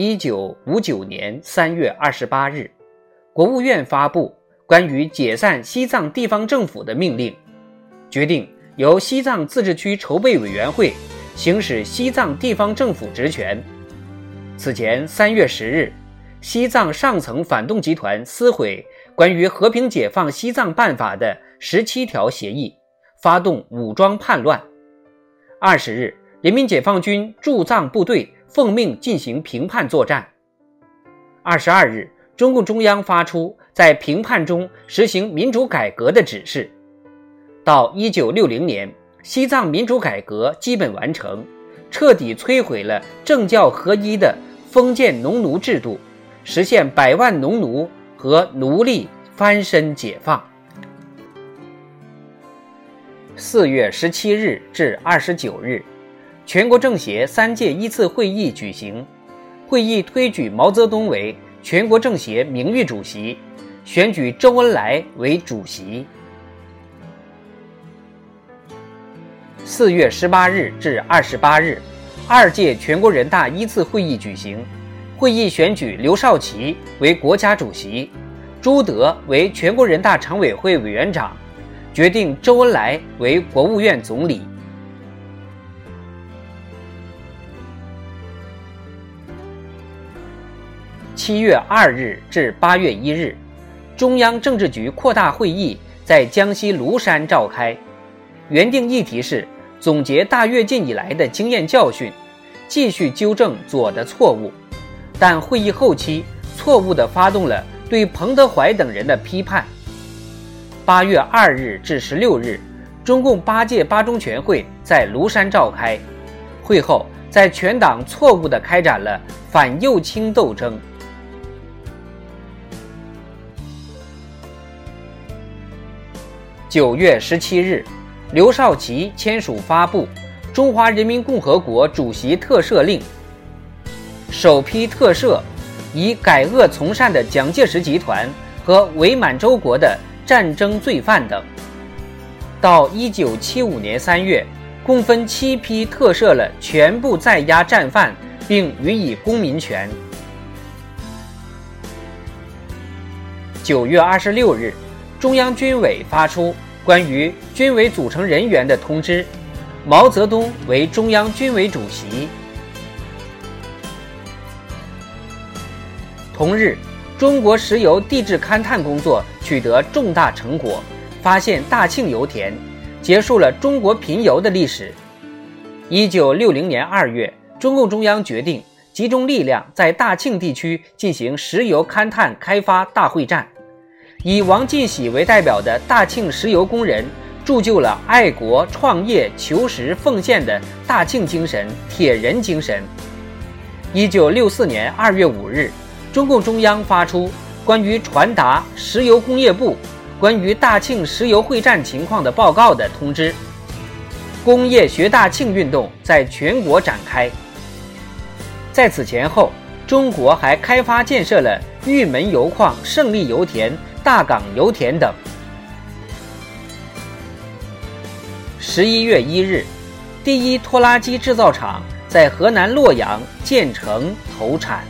一九五九年三月二十八日，国务院发布关于解散西藏地方政府的命令，决定。由西藏自治区筹备委员会行使西藏地方政府职权。此前三月十日，西藏上层反动集团撕毁关于和平解放西藏办法的十七条协议，发动武装叛乱。二十日，人民解放军驻藏部队奉命进行平叛作战。二十二日，中共中央发出在平叛中实行民主改革的指示。到一九六零年，西藏民主改革基本完成，彻底摧毁了政教合一的封建农奴制度，实现百万农奴和奴隶翻身解放。四月十七日至二十九日，全国政协三届一次会议举行，会议推举毛泽东为全国政协名誉主席，选举周恩来为主席。四月十八日至二十八日，二届全国人大一次会议举行。会议选举刘少奇为国家主席，朱德为全国人大常委会委员长，决定周恩来为国务院总理。七月二日至八月一日，中央政治局扩大会议在江西庐山召开，原定议题是。总结大跃进以来的经验教训，继续纠正左的错误，但会议后期错误地发动了对彭德怀等人的批判。八月二日至十六日，中共八届八中全会在庐山召开，会后在全党错误地开展了反右倾斗争。九月十七日。刘少奇签署发布《中华人民共和国主席特赦令》，首批特赦以改恶从善的蒋介石集团和伪满洲国的战争罪犯等。到一九七五年三月，共分七批特赦了全部在押战犯，并予以公民权。九月二十六日，中央军委发出。关于军委组成人员的通知，毛泽东为中央军委主席。同日，中国石油地质勘探工作取得重大成果，发现大庆油田，结束了中国贫油的历史。一九六零年二月，中共中央决定集中力量在大庆地区进行石油勘探开发大会战。以王进喜为代表的大庆石油工人铸就了爱国、创业、求实、奉献的大庆精神、铁人精神。一九六四年二月五日，中共中央发出关于传达石油工业部关于大庆石油会战情况的报告的通知，工业学大庆运动在全国展开。在此前后，中国还开发建设了玉门油矿、胜利油田。大港油田等。十一月一日，第一拖拉机制造厂在河南洛阳建成投产。